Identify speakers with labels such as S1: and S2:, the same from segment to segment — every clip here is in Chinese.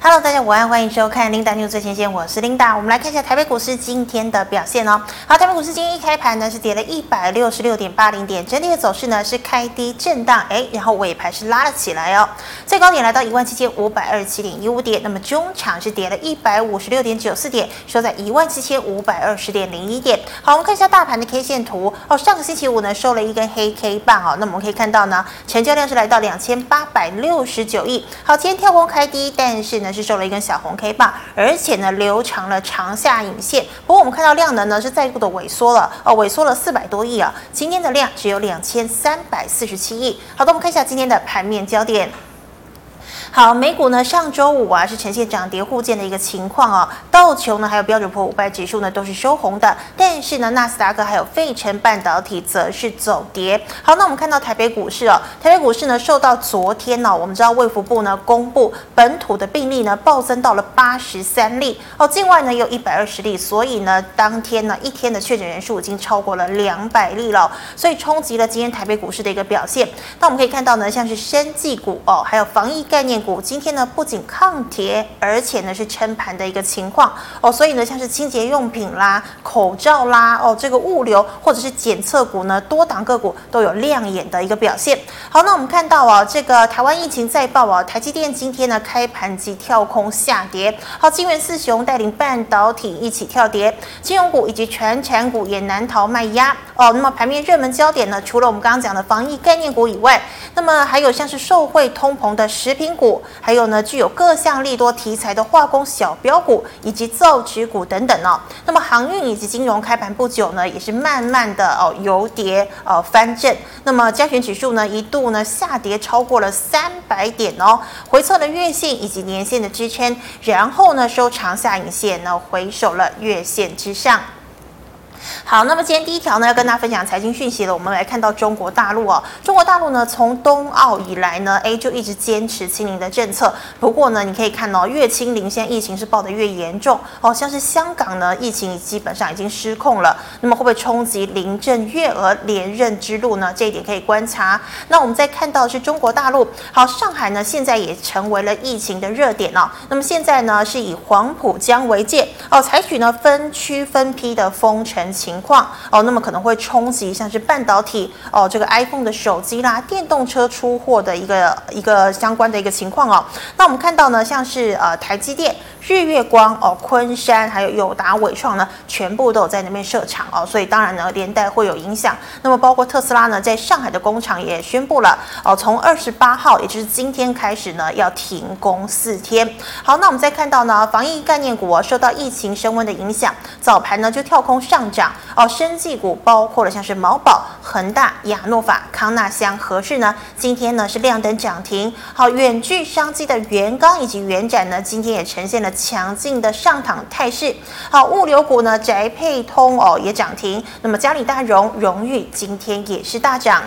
S1: Hello，大家午安，欢迎收看 Linda News 最前线，我是 Linda。我们来看一下台北股市今天的表现哦。好，台北股市今天一开盘呢是跌了一百六十六点八零点，整体的走势呢是开低震荡，哎，然后尾盘是拉了起来哦。最高点来到一万七千五百二十七点一五点，那么中场是跌了一百五十六点九四点，收在一万七千五百二十点零一点。好，我们看一下大盘的 K 线图哦。上个星期五呢收了一根黑 K 棒哦，那我们可以看到呢，成交量是来到两千八百六十九亿。好，今天跳空开低，但是呢。是收了一根小红 K 棒，而且呢留长了长下影线。不过我们看到量能呢是再度的萎缩了，哦，萎缩了四百多亿啊。今天的量只有两千三百四十七亿。好的，我们看一下今天的盘面焦点。好，美股呢上周五啊是呈现涨跌互见的一个情况哦。道琼呢还有标准普五百指数呢都是收红的，但是呢纳斯达克还有费城半导体则是走跌。好，那我们看到台北股市哦，台北股市呢受到昨天呢、哦，我们知道卫福部呢公布本土的病例呢暴增到了八十三例哦，境外呢有一百二十例，所以呢当天呢一天的确诊人数已经超过了两百例了，所以冲击了今天台北股市的一个表现。那我们可以看到呢，像是生技股哦，还有防疫概念。股今天呢不仅抗跌，而且呢是撑盘的一个情况哦，所以呢像是清洁用品啦、口罩啦哦，这个物流或者是检测股呢，多档个股都有亮眼的一个表现。好，那我们看到啊，这个台湾疫情再爆啊，台积电今天呢开盘即跳空下跌。好，晶圆四雄带领半导体一起跳跌，金融股以及全产股也难逃卖压哦。那么盘面热门焦点呢，除了我们刚刚讲的防疫概念股以外，那么还有像是受惠通膨的食品股。还有呢，具有各项利多题材的化工小标股以及造纸股等等哦。那么航运以及金融开盘不久呢，也是慢慢的哦由跌哦翻正。那么加权指数呢一度呢下跌超过了三百点哦，回测了月线以及年线的支撑，然后呢收长下影线呢回守了月线之上。好，那么今天第一条呢，要跟大家分享财经讯息了。我们来看到中国大陆哦，中国大陆呢，从冬奥以来呢，哎，就一直坚持清零的政策。不过呢，你可以看到越清零，现在疫情是爆得越严重哦。像是香港呢，疫情基本上已经失控了。那么会不会冲击林郑月娥连任之路呢？这一点可以观察。那我们再看到是中国大陆，好，上海呢，现在也成为了疫情的热点哦。那么现在呢，是以黄浦江为界哦，采取呢分区分批的封城情况哦，那么可能会冲击像是半导体哦，这个 iPhone 的手机啦，电动车出货的一个一个相关的一个情况哦。那我们看到呢，像是呃台积电。日月光哦，昆山还有友达、伟创呢，全部都有在那边设厂哦，所以当然呢，连带会有影响。那么包括特斯拉呢，在上海的工厂也宣布了哦，从二十八号，也就是今天开始呢，要停工四天。好，那我们再看到呢，防疫概念股哦，受到疫情升温的影响，早盘呢就跳空上涨哦。生技股包括了像是毛宝、恒大、亚诺法、康纳香、和氏呢，今天呢是亮灯涨停。好，远距商机的元刚以及元展呢，今天也呈现了。强劲的上涨态势，好，物流股呢，宅配通哦也涨停，那么嘉里大荣、荣誉今天也是大涨。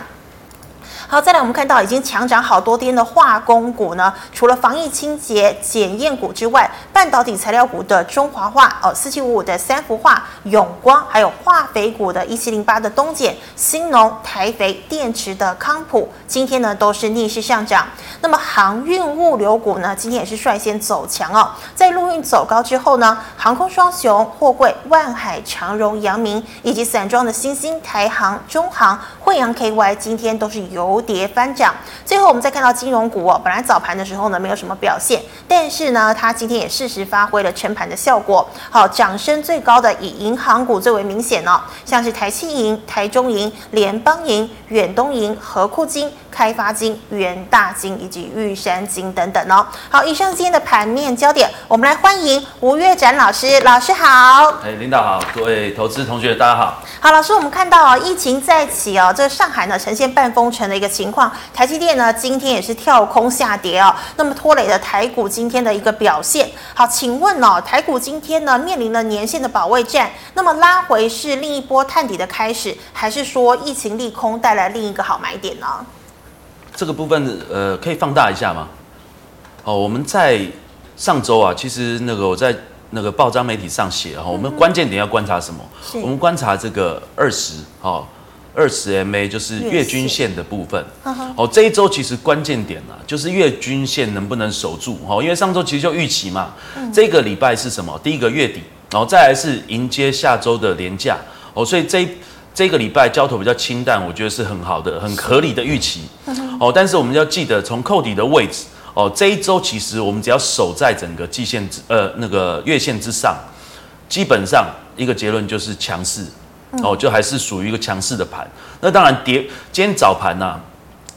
S1: 好，再来我们看到已经强涨好多天的化工股呢，除了防疫清洁检验股之外，半导体材料股的中华化哦，四七五五的三福化、永光，还有化肥股的一七零八的东碱、兴农、台肥、电池的康普，今天呢都是逆势上涨。那么航运物流股呢，今天也是率先走强哦，在陆运走高之后呢，航空双雄货柜万海、长荣、阳明以及散装的新兴、台航、中航、惠阳 KY，今天都是由跌翻涨，最后我们再看到金融股哦，本来早盘的时候呢没有什么表现，但是呢它今天也适时发挥了撑盘的效果。好，涨升最高的以银行股最为明显哦，像是台企银、台中银、联邦银、远东银、和库金、开发金、元大金以及玉山金等等哦。好，以上今天的盘面焦点，我们来欢迎吴月展老师，老师好。
S2: 哎，领导好，各位投资同学大家好。
S1: 好，老师，我们看到啊，疫情再起哦，这上海呢呈现半封城的一个情况，台积电呢今天也是跳空下跌哦，那么拖累了台股今天的一个表现。好，请问哦，台股今天呢面临了年线的保卫战，那么拉回是另一波探底的开始，还是说疫情利空带来另一个好买点呢？
S2: 这个部分呃可以放大一下吗？哦，我们在上周啊，其实那个我在那个报章媒体上写哈，我们关键点要观察什么？我们观察这个二十哦，二十 MA 就是月均线的部分。哦，这一周其实关键点啊，就是月均线能不能守住。哦，因为上周其实就预期嘛，嗯、这个礼拜是什么？第一个月底，然后再来是迎接下周的连假。哦，所以这这个礼拜交投比较清淡，我觉得是很好的、很合理的预期。哦，但是我们要记得从扣底的位置。哦，这一周其实我们只要守在整个季线之呃那个月线之上，基本上一个结论就是强势。哦，就还是属于一个强势的盘。那当然跌，今天早盘呐、啊，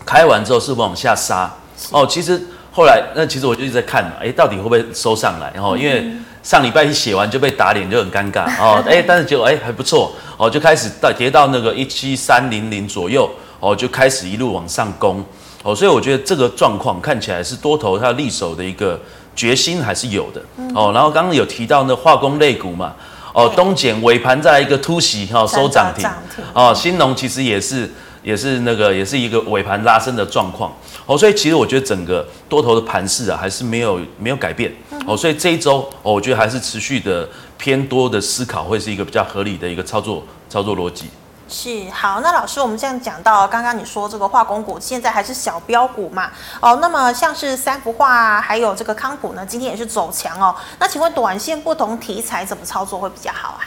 S2: 开完之后是往下杀。哦，其实后来那其实我就一直在看，哎，到底会不会收上来？然后因为上礼拜一写完就被打脸，就很尴尬。哦，哎，但是结果哎还不错。哦，就开始到跌到那个一七三零零左右。哦，就开始一路往上攻。哦，所以我觉得这个状况看起来是多头它力守的一个决心还是有的。哦，然后刚刚有提到那化工类股嘛。哦，东碱尾盘再来一个突袭哈，收涨停。哦，新农其实也是也是那个也是一个尾盘拉升的状况。哦，所以其实我觉得整个多头的盘势啊，还是没有没有改变。哦，所以这一周哦，我觉得还是持续的偏多的思考，会是一个比较合理的一个操作操作逻辑。
S1: 是好，那老师，我们这样讲到，刚刚你说这个化工股现在还是小标股嘛？哦，那么像是三福化还有这个康普呢，今天也是走强哦。那请问短线不同题材怎么操作会比较好啊？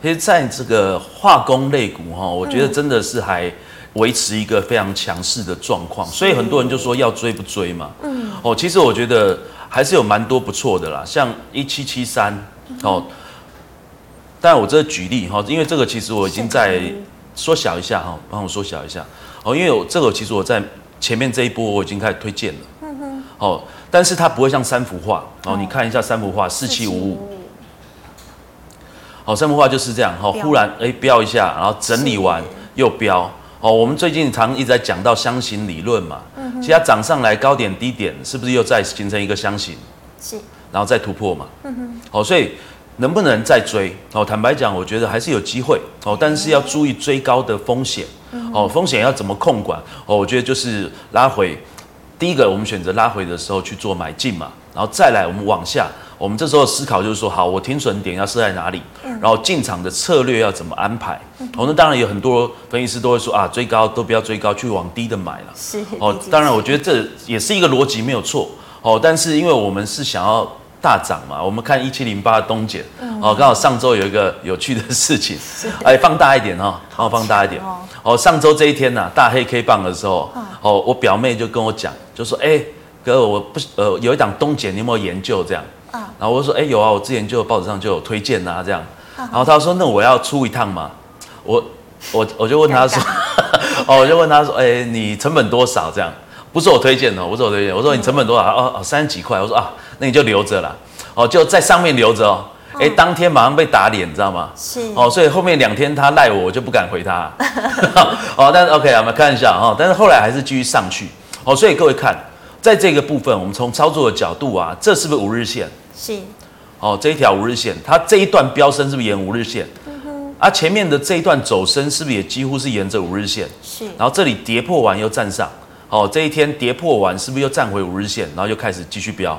S2: 其实在这个化工类股哈，我觉得真的是还维持一个非常强势的状况，所以很多人就说要追不追嘛。嗯。哦，其实我觉得还是有蛮多不错的啦，像一七七三哦。但我这举例哈，因为这个其实我已经在缩小一下哈，帮我缩小一下。哦，因为我这个其实我在前面这一波我已经开始推荐了，嗯哼，哦，但是它不会像三幅画哦，你看一下三幅画四七五五，好，三幅画就是这样哈，忽然哎标一下，然后整理完又标。哦，我们最近常一直在讲到箱型理论嘛，嗯，其实它涨上来高点低点是不是又再形成一个箱型？是，然后再突破嘛，嗯哼，好，所以。能不能再追？哦，坦白讲，我觉得还是有机会哦，但是要注意追高的风险哦，风险要怎么控管哦？我觉得就是拉回，第一个我们选择拉回的时候去做买进嘛，然后再来我们往下，我们这时候思考就是说，好，我停损点要设在哪里？然后进场的策略要怎么安排？哦，那当然有很多分析师都会说啊，追高都不要追高，去往低的买了。是哦，当然我觉得这也是一个逻辑没有错哦，但是因为我们是想要。大涨嘛，我们看一七零八的东碱，哦，刚好上周有一个有趣的事情，哎，放大一点哈，好，放大一点，哦，上周这一天呐，大黑 K 棒的时候，哦，我表妹就跟我讲，就说，哎，哥，我不，呃，有一档东碱，你有没有研究？这样？然后我就说，哎，有啊，我之前就报纸上就有推荐呐，这样，然后他说，那我要出一趟嘛，我，我，我就问他说，哦，我就问他说，哎，你成本多少？这样，不是我推荐的，不是我推荐，我说你成本多少？哦，三十几块，我说啊。那你就留着了，哦，就在上面留着哦。哎、嗯，当天马上被打脸，你知道吗？是哦，所以后面两天他赖我，我就不敢回他。哦，但是 OK 啊，我们看一下哈。但是后来还是继续上去。哦，所以各位看，在这个部分，我们从操作的角度啊，这是不是五日线？是。哦，这一条五日线，它这一段飙升是不是沿五日线？啊，前面的这一段走升是不是也几乎是沿着五日线？是。然后这里跌破完又站上。哦，这一天跌破完是不是又站回五日线，然后又开始继续飙？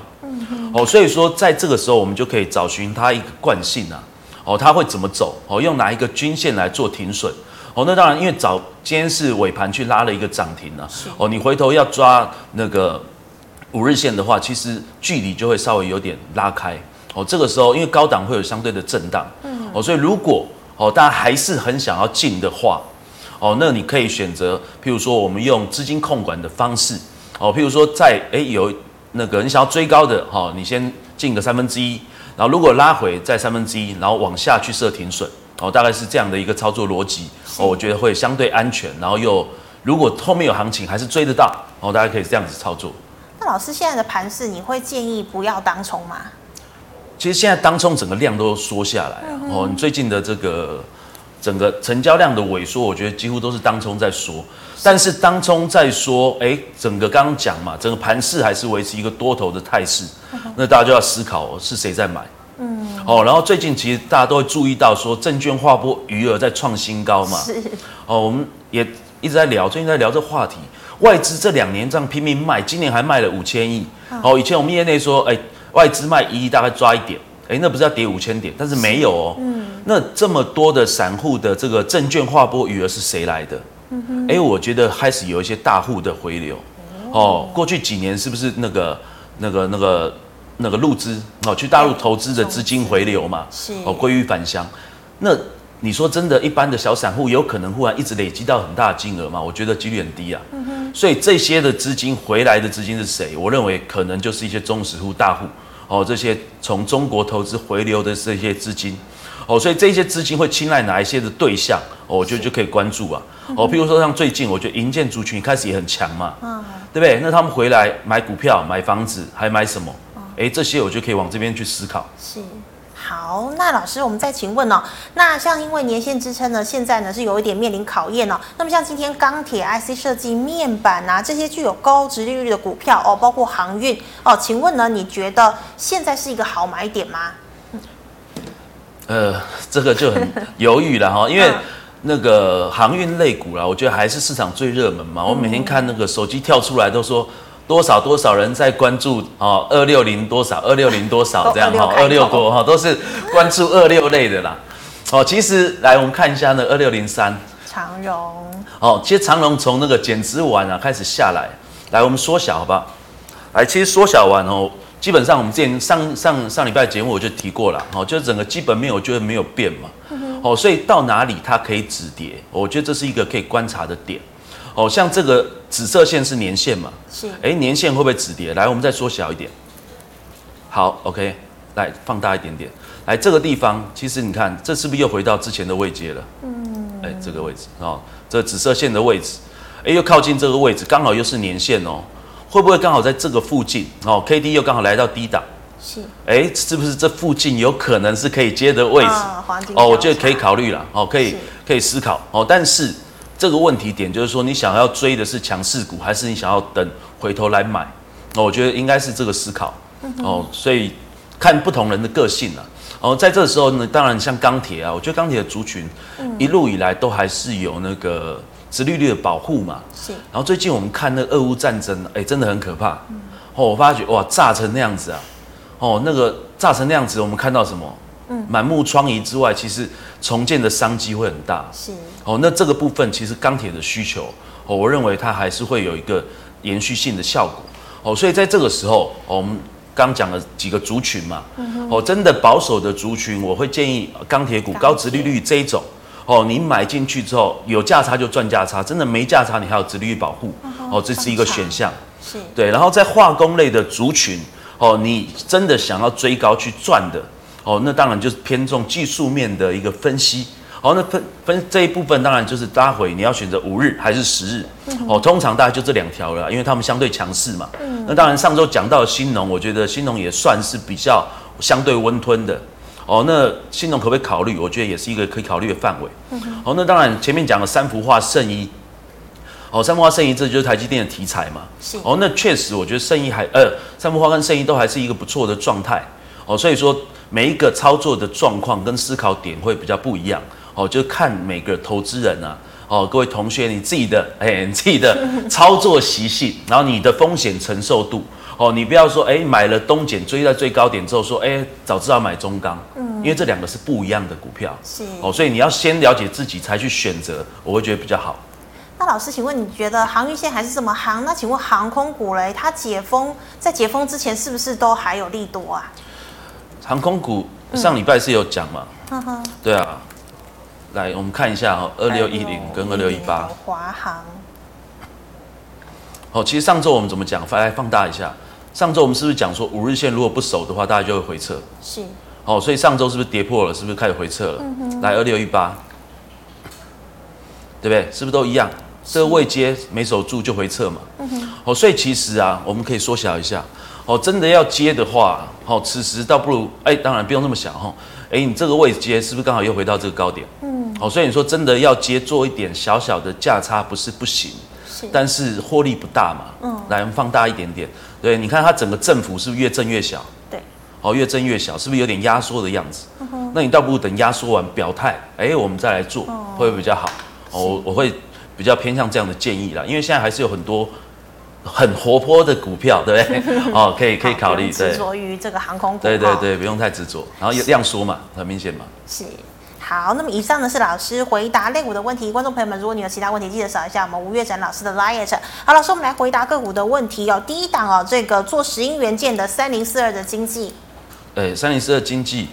S2: 哦，所以说在这个时候，我们就可以找寻它一个惯性啊。哦，它会怎么走？哦，用哪一个均线来做停损？哦，那当然，因为早今天是尾盘去拉了一个涨停啊。哦，你回头要抓那个五日线的话，其实距离就会稍微有点拉开。哦，这个时候因为高档会有相对的震荡。嗯。哦，所以如果哦大家还是很想要进的话，哦，那你可以选择，譬如说我们用资金控管的方式。哦，譬如说在哎有。那个你想要追高的哈，你先进个三分之一，然后如果拉回再三分之一，然后往下去设停损，哦，大概是这样的一个操作逻辑，哦，我觉得会相对安全，然后又如果后面有行情还是追得到，哦，大家可以这样子操作。
S1: 那老师现在的盘势，你会建议不要当冲吗？
S2: 其实现在当冲整个量都缩下来了，哦，你最近的这个。整个成交量的萎缩，我觉得几乎都是当冲在说，但是当中在说，哎，整个刚刚讲嘛，整个盘势还是维持一个多头的态势，那大家就要思考是谁在买，嗯，哦，然后最近其实大家都会注意到说，证券划拨余额在创新高嘛，是，哦，我们也一直在聊，最近在聊这个话题，外资这两年这样拼命卖，今年还卖了五千亿，哦，以前我们业内说，哎，外资卖一亿大概抓一点。哎，那不是要跌五千点，但是没有哦。嗯，那这么多的散户的这个证券划拨余额是谁来的？哎，我觉得开始有一些大户的回流。哦，过去几年是不是那个那个那个那个入资哦，去大陆投资的资金回流嘛？是哦，归于返乡。那你说真的，一般的小散户有可能忽然一直累积到很大的金额吗？我觉得几率很低啊。嗯。所以这些的资金回来的资金是谁？我认为可能就是一些中实户大户。哦，这些从中国投资回流的这些资金，哦，所以这些资金会青睐哪一些的对象？哦，我觉得就可以关注啊。哦，譬如说像最近，我觉得银建族群开始也很强嘛，嗯，对不对？那他们回来买股票、买房子，还买什么？哎，这些我就可以往这边去思考。是。
S1: 好，那老师，我们再请问哦，那像因为年限支撑呢，现在呢是有一点面临考验哦。那么像今天钢铁、IC 设计、面板啊这些具有高值利率的股票哦，包括航运哦，请问呢，你觉得现在是一个好买点吗？
S2: 呃，这个就很犹豫了哈，因为那个航运类股啦，我觉得还是市场最热门嘛。我每天看那个手机跳出来都说。多少多少人在关注哦，二六零多少，二六零多少 这样哈，二六多哈，都是关注二六类的啦。哦，其实来我们看一下呢，二六零三
S1: 长荣
S2: 哦，其实长荣从那个减值完啊开始下来，来我们缩小好不好？来，其实缩小完哦，基本上我们之前上上上礼拜节目我就提过了，哦，就是整个基本面我觉得没有变嘛，哦，所以到哪里它可以止跌，我觉得这是一个可以观察的点。哦，像这个紫色线是年线嘛？是。哎，年线会不会止跌？来，我们再缩小一点。好，OK，来放大一点点。来，这个地方其实你看，这是不是又回到之前的位阶了？嗯。哎，这个位置哦，这个紫色线的位置，哎，又靠近这个位置，刚好又是年线哦。会不会刚好在这个附近？哦，KD 又刚好来到低档。是。哎，是不是这附近有可能是可以接的位置？哦，哦，我觉得可以考虑了。哦，可以可以思考。哦，但是。这个问题点就是说，你想要追的是强势股，还是你想要等回头来买？哦我觉得应该是这个思考哦。所以看不同人的个性了。哦，在这个时候呢，当然像钢铁啊，我觉得钢铁的族群一路以来都还是有那个殖利率的保护嘛。是。然后最近我们看那个俄乌战争，哎，真的很可怕。哦，我发觉哇，炸成那样子啊！哦，那个炸成那样子，我们看到什么？嗯，满目疮痍之外，其实重建的商机会很大。是哦，那这个部分其实钢铁的需求，哦，我认为它还是会有一个延续性的效果。哦，所以在这个时候，哦、我们刚讲了几个族群嘛。哦，真的保守的族群，我会建议钢铁股高殖利率这一种。哦，你买进去之后有价差就赚价差，真的没价差你还有殖利率保护。哦，这是一个选项。是。对，然后在化工类的族群，哦，你真的想要追高去赚的。哦，那当然就是偏重技术面的一个分析。哦，那分分这一部分当然就是拉回，你要选择五日还是十日？哦，通常大概就这两条了，因为他们相对强势嘛。那当然上周讲到新农，我觉得新农也算是比较相对温吞的。哦，那新农可不可以考虑？我觉得也是一个可以考虑的范围。哦，那当然前面讲了三幅画、圣一。哦，三幅画、圣一，这就是台积电的题材嘛。是。哦，那确实我觉得圣一还呃，三幅画跟圣一都还是一个不错的状态。哦，所以说。每一个操作的状况跟思考点会比较不一样哦，就看每个投资人啊哦，各位同学你自己的哎，你自己的 操作习性，然后你的风险承受度哦，你不要说哎买了东碱追在最高点之后说哎早知道买中钢，嗯，因为这两个是不一样的股票，是哦，所以你要先了解自己才去选择，我会觉得比较好。
S1: 那老师，请问你觉得航运线还是什么航？那请问航空股嘞，它解封在解封之前是不是都还有利多啊？
S2: 航空股上礼拜是有讲嘛？嗯、对啊，来我们看一下哦，二六一零跟二六一八。
S1: 华航。
S2: 哦，其实上周我们怎么讲？来放大一下，上周我们是不是讲说五日线如果不守的话，大家就会回撤？是。哦，所以上周是不是跌破了？是不是开始回撤了？嗯、哼来二六一八，对不对？是不是都一样？这个位阶没守住就回撤嘛。嗯、哼哦，所以其实啊，我们可以缩小一下。哦，真的要接的话，好，此时倒不如，哎，当然不用那么想哈，哎，你这个位置接是不是刚好又回到这个高点？嗯，好，所以你说真的要接做一点小小的价差不是不行，是，但是获利不大嘛。嗯，来，我们放大一点点，对，你看它整个振幅是不是越震越小？对，哦，越震越小，是不是有点压缩的样子？嗯，那你倒不如等压缩完表态，哎，我们再来做，会不会比较好？哦，我我会比较偏向这样的建议啦，因为现在还是有很多。很活泼的股票，对不对？哦，可以可以考虑。
S1: 执着于这个航空股。
S2: 对对对，不用太执着，然后量缩嘛，很明显嘛。
S1: 是。好，那么以上呢是老师回答类股的问题。观众朋友们，如果你有其他问题，记得扫一下我们吴月展老师的 l i a t。好，老师，我们来回答个股的问题哦。第一档哦，这个做石英元件的三零四二的经济。
S2: 哎，三零四二经济，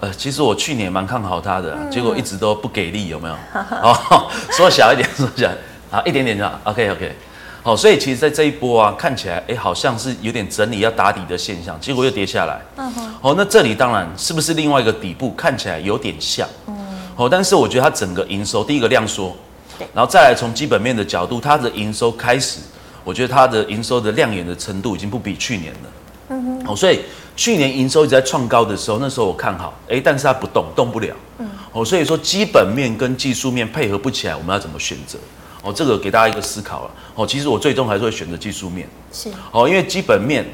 S2: 呃，其实我去年蛮看好它的，嗯、结果一直都不给力，有没有？哦，缩小一点，缩小，好，一点点就好。OK OK。好，所以其实，在这一波啊，看起来，哎，好像是有点整理要打底的现象，结果又跌下来。嗯哼。好，那这里当然是不是另外一个底部？看起来有点像。嗯。好，但是我觉得它整个营收，第一个量缩，对。然后再来从基本面的角度，它的营收开始，我觉得它的营收的亮眼的程度已经不比去年了。嗯哼。好，所以去年营收一直在创高的时候，那时候我看好，哎，但是它不动，动不了。嗯。哦，所以说基本面跟技术面配合不起来，我们要怎么选择？哦，这个给大家一个思考了。哦，其实我最终还是会选择技术面。是。哦，因为基本面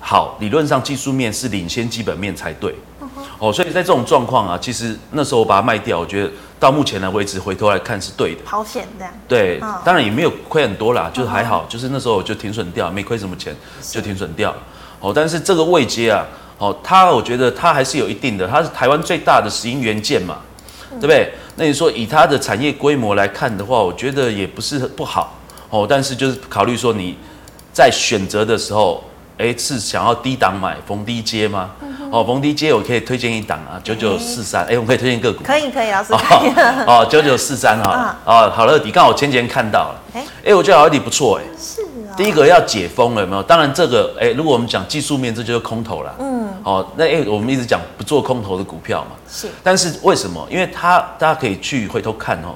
S2: 好，理论上技术面是领先基本面才对。Uh. 哦，所以在这种状况啊，其实那时候我把它卖掉，我觉得到目前来为止回头来看是对的。
S1: 好险这样。
S2: 对，uh. 当然也没有亏很多啦，就是还好，uh. 就是那时候我就停损掉，没亏什么钱，就停损掉。是哦，但是这个位阶啊，哦，它我觉得它还是有一定的，它是台湾最大的石英元件嘛。对不对？那你说以它的产业规模来看的话，我觉得也不是不好哦。但是就是考虑说你在选择的时候，哎，是想要低档买逢低接吗？哦，逢低接我可以推荐一档啊，九九四三。哎，我们可以推荐个股。
S1: 可以可以，老师。
S2: 哦，九九四三哈。哦，好乐迪，刚好前几天看到了。哎，哎，我觉得好乐迪不错哎。是。第一个要解封了，有没有？当然，这个哎，如果我们讲技术面，这就是空头了。嗯。哦，那哎，我们一直讲不做空头的股票嘛。是。但是为什么？因为它大家可以去回头看哦。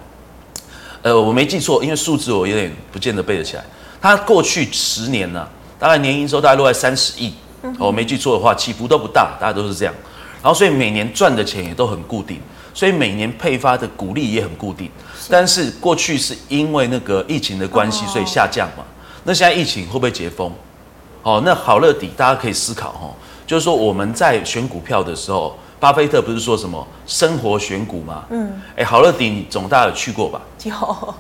S2: 呃，我没记错，因为数字我有点不见得背得起来。它过去十年呢、啊，大概年营收大概落在三十亿。我没记错的话，起伏都不大，大家都是这样。然后，所以每年赚的钱也都很固定，所以每年配发的股利也很固定。是。但是过去是因为那个疫情的关系，所以下降嘛。哦那现在疫情会不会解封？哦，那好乐迪，大家可以思考哦，就是说我们在选股票的时候，巴菲特不是说什么生活选股吗？嗯，哎，好乐迪，你总大有去过吧？有。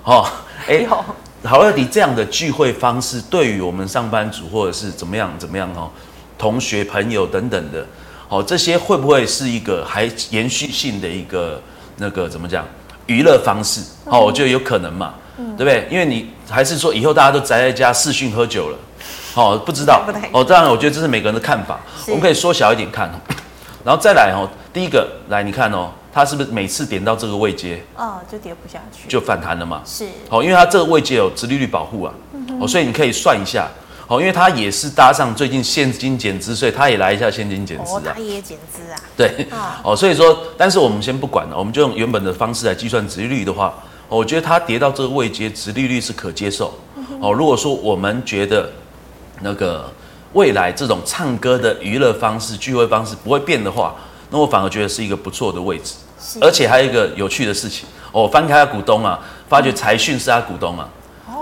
S2: 哦，哎，有。好乐迪这样的聚会方式，对于我们上班族或者是怎么样怎么样哦，同学朋友等等的，哦，这些会不会是一个还延续性的一个那个怎么讲娱乐方式？哦，我觉得有可能嘛。对不对？因为你还是说以后大家都宅在家视讯喝酒了，哦，不知道哦。当然，我觉得这是每个人的看法。我们可以缩小一点看，然后再来哦。第一个来，你看哦，它是不是每次点到这个位阶，
S1: 哦，就跌不下去，
S2: 就反弹了嘛？
S1: 是
S2: 哦，因为它这个位阶有殖利率保护啊，嗯、哦，所以你可以算一下哦，因为它也是搭上最近现金减资，所以它也来一下现金减资啊，
S1: 它、哦、也减资啊，
S2: 对，哦，所以说，但是我们先不管了，我们就用原本的方式来计算殖利率的话。我觉得它跌到这个位阶，殖利率是可接受。哦，如果说我们觉得那个未来这种唱歌的娱乐方式、聚会方式不会变的话，那我反而觉得是一个不错的位置。是而且还有一个有趣的事情，我翻开他股东啊，发觉财讯是他股东啊。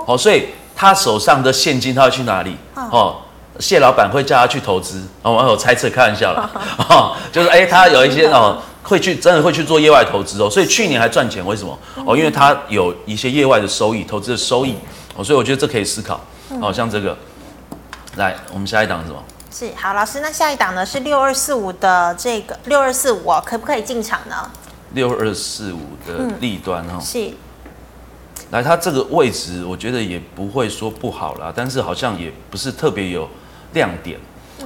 S2: 哦，所以他手上的现金他要去哪里？哦，谢老板会叫他去投资。哦，我猜测，开玩笑啦。哦，就是哎，他有一些哦。会去真的会去做业外投资哦，所以去年还赚钱，为什么？哦，因为它有一些业外的收益，投资的收益哦，所以我觉得这可以思考。哦，像这个，来，我们下一档是什么？
S1: 是好，老师，那下一档呢是六二四五的这个六二四五，可不可以进场呢？
S2: 六二四五的利端哈，
S1: 是。
S2: 来，它这个位置我觉得也不会说不好啦，但是好像也不是特别有亮点。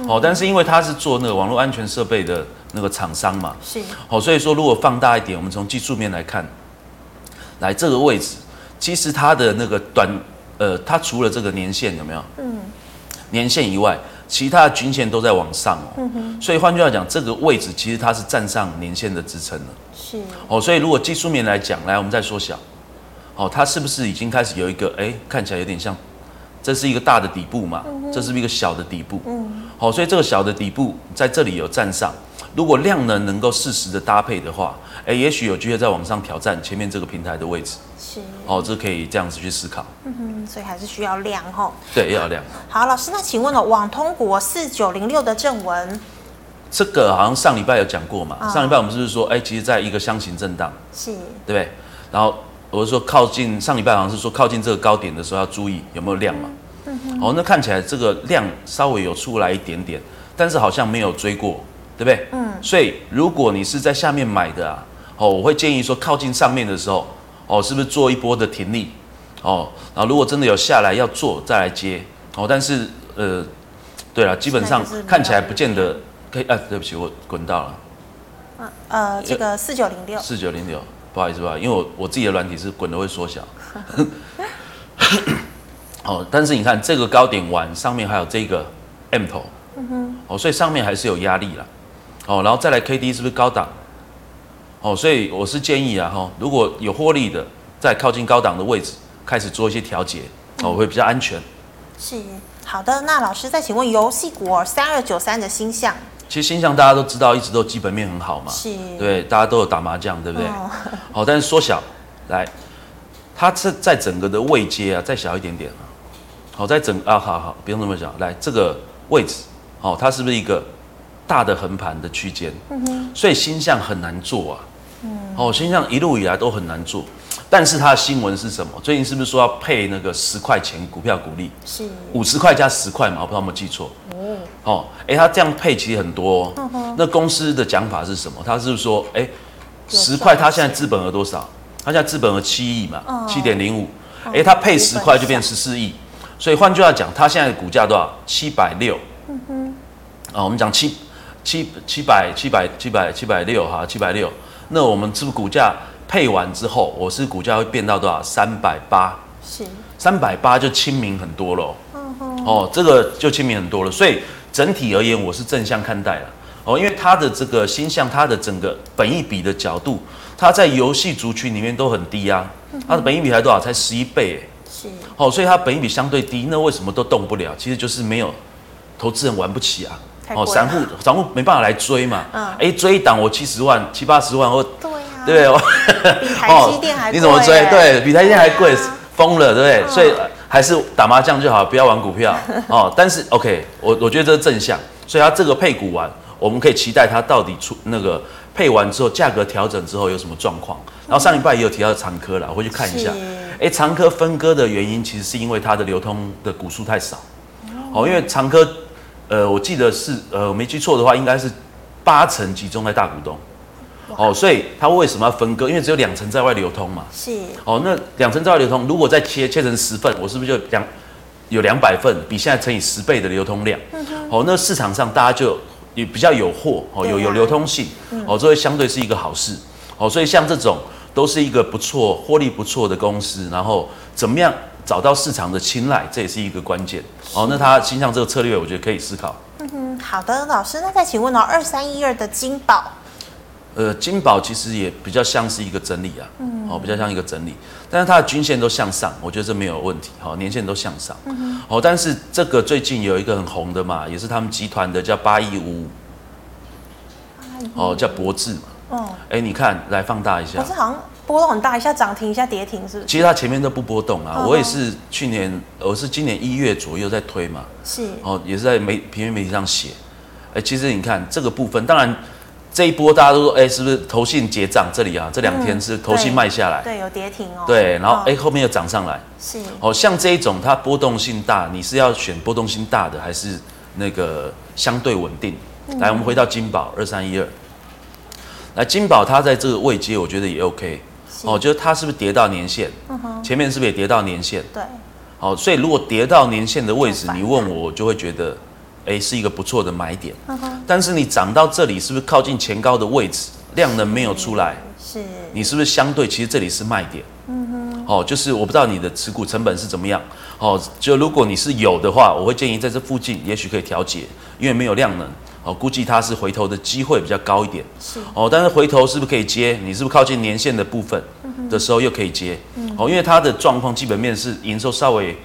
S2: 哦，但是因为它是做那个网络安全设备的。那个厂商嘛，是好，所以说如果放大一点，我们从技术面来看，来这个位置，其实它的那个短，呃，它除了这个年限有没有？嗯，年限以外，其他的均线都在往上哦。嗯哼，所以换句话讲，这个位置其实它是站上年线的支撑了。是哦，所以如果技术面来讲，来我们再缩小，哦，它是不是已经开始有一个，哎，看起来有点像，这是一个大的底部嘛？嗯哼，这是一个小的底部？嗯，好，所以这个小的底部在这里有站上。如果量能能够适时的搭配的话，哎，也许有机会再往上挑战前面这个平台的位置。是，哦，这可以这样子去思考。嗯哼，
S1: 所以还是需要量吼。
S2: 对，要量。
S1: 好，老师，那请问了，网通股四九零六的正文，
S2: 这个好像上礼拜有讲过嘛？哦、上礼拜我们是不是说，哎，其实在一个箱型震荡，是，对不对？然后我是说靠近上礼拜好像是说靠近这个高点的时候要注意有没有量嘛？嗯哦，那看起来这个量稍微有出来一点点，但是好像没有追过，对不对？嗯。所以如果你是在下面买的啊，哦，我会建议说靠近上面的时候，哦，是不是做一波的停利？哦，然后如果真的有下来要做，再来接。哦，但是呃，对了，基本上看起来不见得可以。啊，对不起，我滚到了。
S1: 啊、呃，这个四九零六。
S2: 四九零六，不好意思吧，因为我我自己的软体是滚的会缩小。哦，但是你看这个高点完上面还有这个 M 头，嗯哼，哦，所以上面还是有压力啦。哦，然后再来 K D 是不是高档？哦，所以我是建议啊，哈，如果有获利的，在靠近高档的位置开始做一些调节，哦，会比较安全。
S1: 是，好的，那老师再请问游戏股三二九三的星象，
S2: 其实星象大家都知道，一直都基本面很好嘛，
S1: 是，
S2: 对，大家都有打麻将，对不对？哦，哦，但是缩小来，它是在整个的位阶啊，再小一点点啊。好，在整啊，好好，不用那么小。来这个位置，哦，它是不是一个大的横盘的区间？所以星象很难做啊。嗯。哦，星象一路以来都很难做，但是它的新闻是什么？最近是不是说要配那个十块钱股票股利？是。五十块加十块嘛？我不知道有没有记错。哦。哦，哎，它这样配其实很多哦。嗯。那公司的讲法是什么？他是说，哎，十块，它现在资本额多少？它现在资本额七亿嘛，七点零五。哎，它配十块就变十四亿。所以换句话讲，它现在的股价多少？七百六。嗯哼。啊，我们讲七七七百七百七百七百六哈，七百六。那我们是不是股价配完之后，我是股价会变到多少？三百八。是。三百八就亲民很多了。嗯哼。哦，这个就亲民很多了。所以整体而言，我是正向看待了。哦，因为它的这个星象，它的整个本益比的角度，它在游戏族群里面都很低啊。它的本益比才多少？才十一倍是。哦，所以它本益比相对低，那为什么都动不了？其实就是没有投资人玩不起啊。哦，散户散户没办法来追嘛。嗯。哎，追一档我七十万、七八十万，我对呀，对不 对？比台积电还贵。你怎么追？对比台积电还贵，疯了，对不对？所以还是打麻将就好，不要玩股票。哦，但是 OK，我我觉得这是正向，所以它这个配股完，我们可以期待它到底出那个配完之后，价格调整之后有什么状况。然后上礼拜也有提到长科了，我回去看一下。哎，长科分割的原因其实是因为它的流通的股数太少，哦，因为长科，呃，我记得是，呃，我没记错的话，应该是八成集中在大股东，哦，所以它为什么要分割？因为只有两成在外流通嘛，是，哦，那两成在外流通，如果再切切成十份，我是不是就两有两百份，比现在乘以十倍的流通量？嗯哦，那市场上大家就也比较有货，哦，有有流通性，哦，这会相对是一个好事，哦，所以像这种。都是一个不错、获利不错的公司，然后怎么样找到市场的青睐，这也是一个关键。哦，那它星象这个策略，我觉得可以思考。
S1: 嗯哼，好的，老师，那再请问哦，二三一二的金宝，
S2: 呃，金宝其实也比较像是一个整理啊，嗯，哦，比较像一个整理，但是它的均线都向上，我觉得这没有问题，好，年线都向上，哦，但是这个最近有一个很红的嘛，也是他们集团的叫八一五五，哦，叫博智嘛。哦，哎，你看，来放大一下。
S1: 可是好像波动很大，一下涨停，一下跌停，是不是？
S2: 其实它前面都不波动啊。我也是去年，我是今年一月左右在推嘛。是。哦，也是在媒平面媒体上写。哎，其实你看这个部分，当然这一波大家都说，哎，是不是投信结账这里啊？这两天是投信卖下来。
S1: 对，有跌停哦。
S2: 对，然后哎，后面又涨上来。是。哦，像这一种它波动性大，你是要选波动性大的，还是那个相对稳定？来，我们回到金宝二三一二。来金宝，它在这个位阶，我觉得也 OK 哦。就是它是不是跌到年线？前面是不是也跌到年线？对。好，所以如果跌到年线的位置，你问我，我就会觉得，哎，是一个不错的买点。嗯但是你涨到这里，是不是靠近前高的位置，量能没有出来？是。你是不是相对其实这里是卖点？嗯哼。哦，就是我不知道你的持股成本是怎么样。哦，就如果你是有的话，我会建议在这附近，也许可以调节，因为没有量能。哦，估计它是回头的机会比较高一点。是哦，但是回头是不是可以接？你是不是靠近年线的部分的时候又可以接？嗯、哦，因为它的状况基本面是营收稍微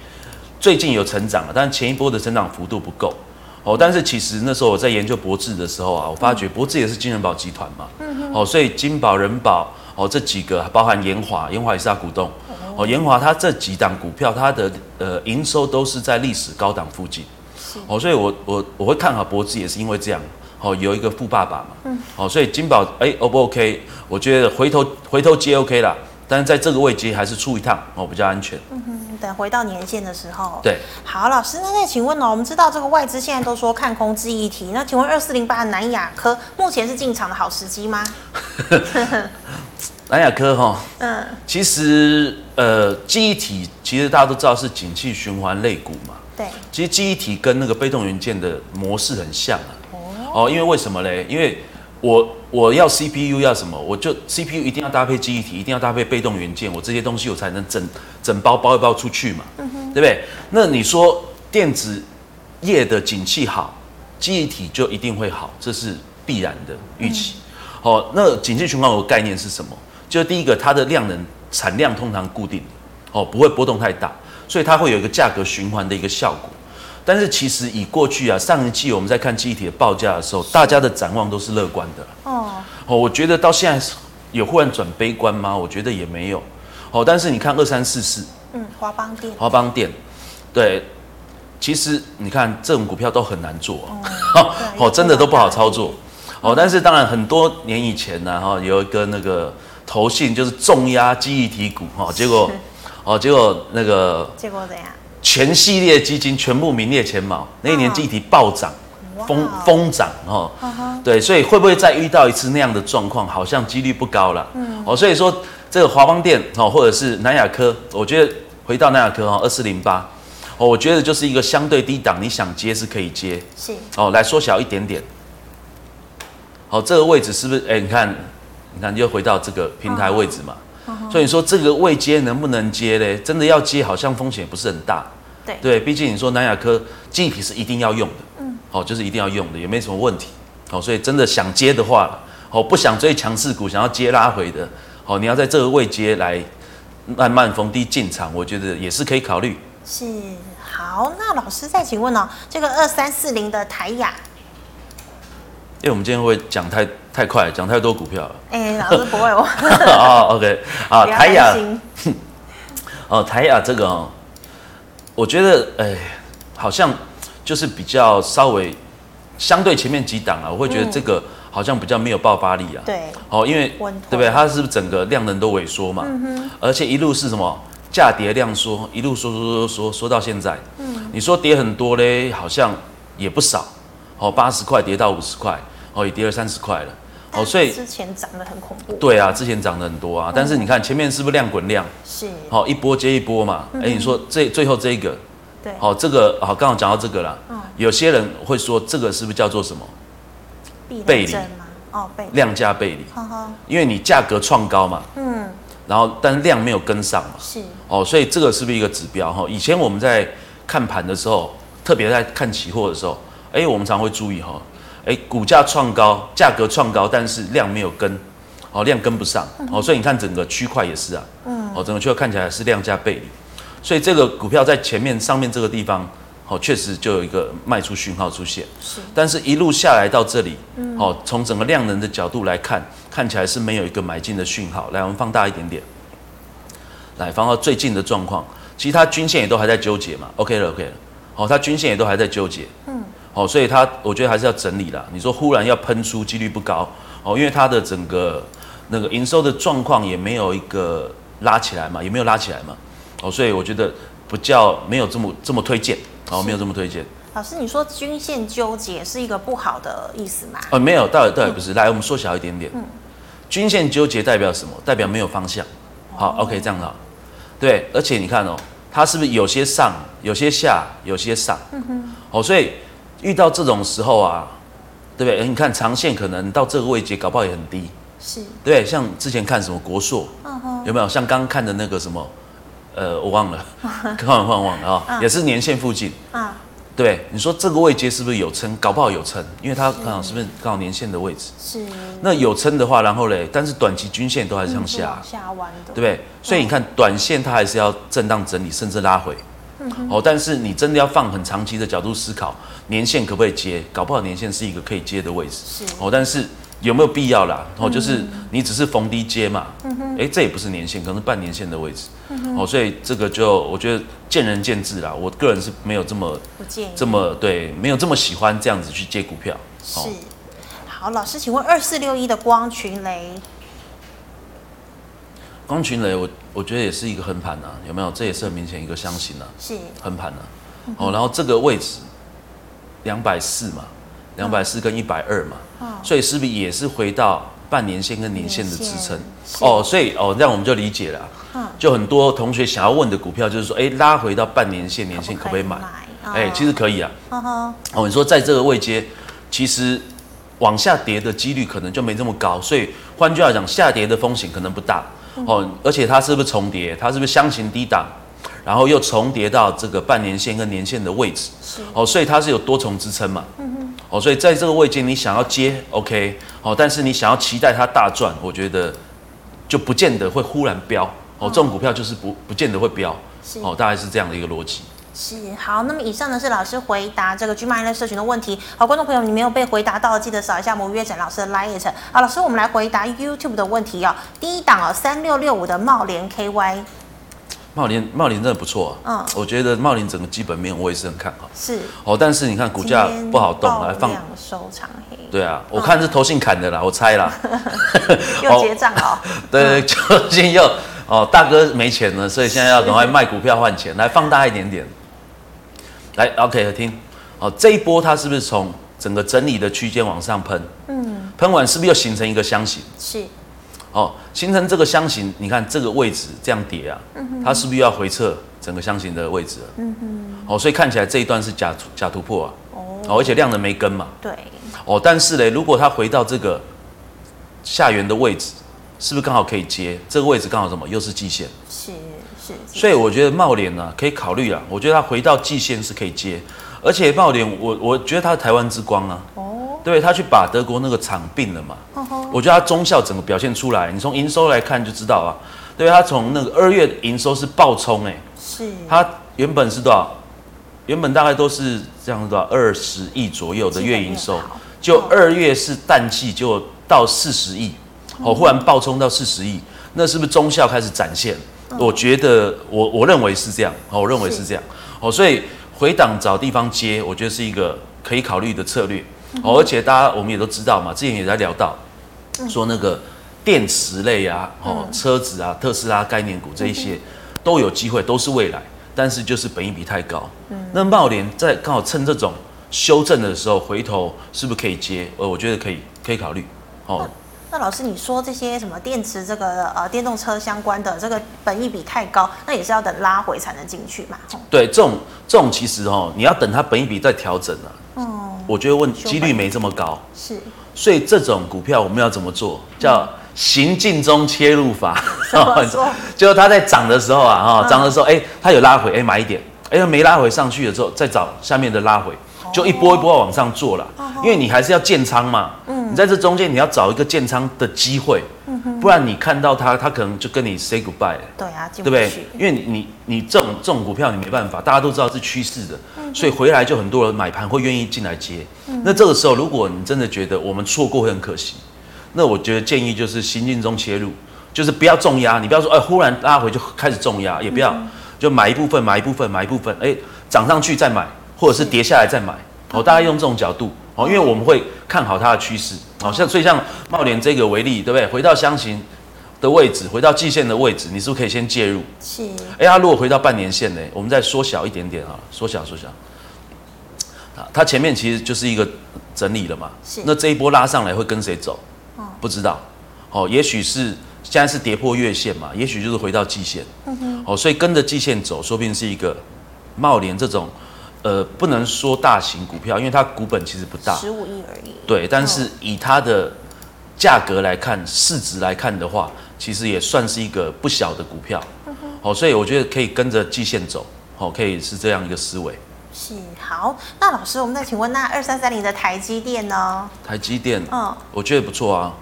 S2: 最近有成长了，但是前一波的成长幅度不够。哦，但是其实那时候我在研究博智的时候啊，我发觉博智也是金人保集团嘛。嗯哼。哦，所以金宝、人保哦这几个，包含研华，研华也是他股东。哦，研华它这几档股票，它的呃营收都是在历史高档附近。哦，所以我我我会看好博智，也是因为这样。哦，有一个富爸爸嘛。嗯。哦，所以金宝哎，O 不 OK？我觉得回头回头接 OK 啦。但是在这个位置还是出一趟哦，比较安全。
S1: 嗯哼，等回到年限的时候。
S2: 对，
S1: 好，老师，那再请问哦，我们知道这个外资现在都说看空记忆体，那请问二四零八的南亚科目前是进场的好时机吗？
S2: 南亚科哈，
S1: 嗯，
S2: 其实呃，记忆体其实大家都知道是景气循环类股嘛。
S1: 对，
S2: 其实记忆体跟那个被动元件的模式很像啊。哦，哦，因为为什么嘞？因为我我要 CPU 要什么，我就 CPU 一定要搭配记忆体，一定要搭配被动元件，我这些东西我才能整整包包一包出去嘛，嗯、对不对？那你说电子业的景气好，记忆体就一定会好，这是必然的预期。好、嗯哦，那景气循环有个概念是什么？就第一个，它的量能产量通常固定，哦，不会波动太大，所以它会有一个价格循环的一个效果。但是其实以过去啊，上一季我们在看记忆体的报价的时候，大家的展望都是乐观的。哦哦，我觉得到现在有忽然转悲观吗？我觉得也没有。哦，但是你看二三四四，
S1: 嗯，华邦电，
S2: 华邦电，对，其实你看这种股票都很难做，
S1: 哦，
S2: 哦，真的都不好操作。哦，但是当然很多年以前呢，哈，有一个那个投信就是重压记忆体股，哈，结果，哦，结果那个，
S1: 结果怎样？
S2: 全系列基金全部名列前茅，那一年记忆体暴涨，疯疯涨哦，对，所以会不会再遇到一次那样的状况？好像几率不高了。嗯，哦，所以说这个华邦电哦，或者是南亚科，我觉得回到南亚科哦，二四零八，哦，我觉得就是一个相对低档，你想接是可以接。
S1: 是。
S2: 哦，来缩小一点点。好，这个位置是不是？哎，你看，你看，又回到这个平台位置嘛。所以你说这个未接能不能接嘞？真的要接，好像风险也不是很大。
S1: 对
S2: 对，毕竟你说南亚科记忆体是一定要用的，嗯，好，就是一定要用的，也没什么问题。好，所以真的想接的话，哦，不想追强势股，想要接拉回的，哦，你要在这个位接来慢慢逢低进场，我觉得也是可以考虑。
S1: 是，好，那老师再请问哦，这个二三四零的台亚。
S2: 因为我们今天会讲太太快，讲太多股票了。
S1: 哎、欸，老师不会哦。
S2: 哦，OK，啊，台亚，哦，台亚这个哦，我觉得哎，好像就是比较稍微相对前面几档啊，我会觉得这个好像比较没有爆发力啊。对、嗯。哦，因为对不对？它是不是整个量能都萎缩嘛？嗯哼。而且一路是什么价跌量缩，一路缩缩缩缩缩到现在。嗯。你说跌很多嘞，好像也不少。哦，八十块跌到五十块，哦，也跌了三十块了，哦，所以
S1: 之前涨得很恐怖。
S2: 对啊，之前涨得很多啊，嗯、但是你看前面是不是量滚量？
S1: 是。
S2: 好，一波接一波嘛。哎、你说这最后这一个，
S1: 对，
S2: 好，这个好，刚好讲到这个了。嗯。有些人会说这个是不是叫做什么？背离。
S1: 哦，背。
S2: 量价背
S1: 离。
S2: 因为你价格创高嘛。嗯。然后，但是量没有跟上嘛。
S1: 是。
S2: 哦，所以这个是不是一个指标？哈，以前我们在看盘的时候，特别在看期货的时候。哎，我们常会注意哈，哎，股价创高，价格创高，但是量没有跟，哦，量跟不上，哦，所以你看整个区块也是啊，嗯，哦，整个区块看起来是量价背离，所以这个股票在前面上面这个地方，哦，确实就有一个卖出讯号出现，是，但是一路下来到这里，嗯，哦，从整个量能的角度来看，看起来是没有一个买进的讯号。来，我们放大一点点，来放到最近的状况，其他均线也都还在纠结嘛，OK 了，OK 了，哦，它均线也都还在纠结，嗯。哦，所以它我觉得还是要整理啦。你说忽然要喷出几率不高哦，因为它的整个那个营收的状况也没有一个拉起来嘛，也没有拉起来嘛。哦，所以我觉得不叫没有这么这么推荐哦，没有这么推荐。
S1: 老师，你说均线纠结是一个不好的意思吗？
S2: 哦，没有，倒也倒也不是。嗯、来，我们缩小一点点。嗯。均线纠结代表什么？代表没有方向。好、哦、，OK，这样好。对，而且你看哦，它是不是有些上，有些下，有些上？嗯哼。哦，所以。遇到这种时候啊，对不对？你看长线可能到这个位置搞不好也很低，
S1: 是
S2: 对。像之前看什么国硕，有没有？像刚刚看的那个什么，呃，我忘了，看完忘忘了啊，嗯、也是年线附近，啊、嗯，对。你说这个位阶是不是有撑？搞不好有撑，因为它刚好是不是刚好年线的位置？是。那有撑的话，然后嘞，但是短期均线都还是向下，
S1: 下弯的，对
S2: 不对？所以你看短线它还是要震荡整理，甚至拉回。嗯、哦，但是你真的要放很长期的角度思考，年限可不可以接？搞不好年限是一个可以接的位置。是哦，但是有没有必要啦？哦，就是你只是逢低接嘛。嗯哼。哎，这也不是年限，可能是半年线的位置。嗯哼。哦，所以这个就我觉得见仁见智啦。我个人是没有这么
S1: 不建议，
S2: 这么对，没有这么喜欢这样子去接股票。
S1: 是。好，老师，请问二四六一的光群雷。
S2: 光群雷，我我觉得也是一个横盘啊，有没有？这也是很明显一个箱型啊，
S1: 是
S2: 横盘啊。哦，然后这个位置两百四嘛，两百四跟一百二嘛，哦，所以是不是也是回到半年线跟年线的支撑？哦，所以哦，这样我们就理解了。嗯，就很多同学想要问的股票就是说，哎，拉回到半年线、年线可不可以买？哎，其实可以啊。哦，你说在这个位阶，其实往下跌的几率可能就没这么高，所以换句话讲，下跌的风险可能不大。哦，而且它是不是重叠？它是不是箱型低档，然后又重叠到这个半年线跟年线的位置？是哦，所以它是有多重支撑嘛？嗯哼。哦，所以在这个位置，你想要接 OK，哦，但是你想要期待它大赚，我觉得就不见得会忽然飙。哦，这种股票就是不不见得会飙。是哦，大概是这样的一个逻辑。
S1: 是好，那么以上呢是老师回答这个 GMoney 社群的问题。好，观众朋友，你没有被回答到，记得扫一下摩约展老师的 Light。好，老师，我们来回答 YouTube 的问题哦。第一档哦，三六六五的茂联 KY，
S2: 茂联茂联真的不错，嗯，我觉得茂联整个基本面我也是很看好。
S1: 是
S2: 哦，但是你看股价不好动，来放
S1: 收长黑。
S2: 对啊，我看是投信砍的啦，我猜啦。
S1: 又结账哦。
S2: 对 对，投信又哦，大哥没钱了，所以现在要赶快卖股票换钱，来放大一点点。来，OK，听，哦，这一波它是不是从整个整理的区间往上喷？嗯，喷完是不是又形成一个箱型？
S1: 是，
S2: 哦，形成这个箱型，你看这个位置这样叠啊，嗯、哼它是不是又要回撤整个箱型的位置？嗯哼，哦，所以看起来这一段是假假突破啊，哦，而且量能没跟嘛，
S1: 对，
S2: 哦，但是呢，如果它回到这个下缘的位置，是不是刚好可以接？这个位置刚好什么？又是季线，
S1: 是。
S2: 所以我觉得茂联呢可以考虑啊，我觉得他回到季线是可以接，而且茂联我我觉得他是台湾之光啊，哦，对，他去把德国那个厂并了嘛，哦吼，我觉得他中效整个表现出来，你从营收来看就知道啊，对，他从那个二月营收是暴冲哎，是，他原本是多少？原本大概都是这样子的二十亿左右的月营收，就二月是淡季就到四十亿，哦，忽然暴冲到四十亿，那是不是中效开始展现？我觉得我我认为是这样，我认为是。这样，哦，所以回档找地方接，我觉得是一个可以考虑的策略，哦，而且大家我们也都知道嘛，之前也在聊到，说那个电池类啊，哦，车子啊，特斯拉概念股这一些都有机会，都是未来，但是就是本益比太高，那茂联在刚好趁这种修正的时候回头，是不是可以接？呃，我觉得可以，可以考虑，哦。
S1: 那老师，你说这些什么电池这个呃电动车相关的这个本益比太高，那也是要等拉回才能进去嘛？
S2: 对，这种这种其实哦，你要等它本益比再调整啊。嗯，我觉得问几率没这么高。是，所以这种股票我们要怎么做？叫行进中切入法。怎么 说？就是它在涨的时候啊，哈，涨的时候，哎，它有拉回，哎，买一点，哎，没拉回上去了之后，再找下面的拉回。就一波一波往上做了，因为你还是要建仓嘛。嗯，你在这中间你要找一个建仓的机会，不然你看到它，它可能就跟你 say goodbye 了。
S1: 对啊，对
S2: 不对？因为你你你这种这种股票你没办法，大家都知道是趋势的，所以回来就很多人买盘会愿意进来接。那这个时候，如果你真的觉得我们错过会很可惜，那我觉得建议就是行进中切入，就是不要重压，你不要说哎忽然拉回就开始重压，也不要就买一部分买一部分买一部分，哎涨上去再买。或者是跌下来再买，哦，大概用这种角度，哦，因为我们会看好它的趋势，哦，像所以像茂联这个为例，对不对？回到箱型的位置，回到季线的位置，你是不是可以先介入？是。哎，它如果回到半年线呢？我们再缩小一点点啊，缩小缩小。啊，它前面其实就是一个整理了嘛。是。那这一波拉上来会跟谁走？不知道。哦，也许是现在是跌破月线嘛，也许就是回到季线。嗯哼。哦，所以跟着季线走，说不定是一个茂联这种。呃，不能说大型股票，因为它股本其实不大，
S1: 十五亿而已。
S2: 对，但是以它的价格来看，市值来看的话，其实也算是一个不小的股票。好，所以我觉得可以跟着季线走，好，可以是这样一个思维。
S1: 是，好，那老师，我们再请问，那二三三零的台积电呢？
S2: 台积电，嗯，我觉得不错啊。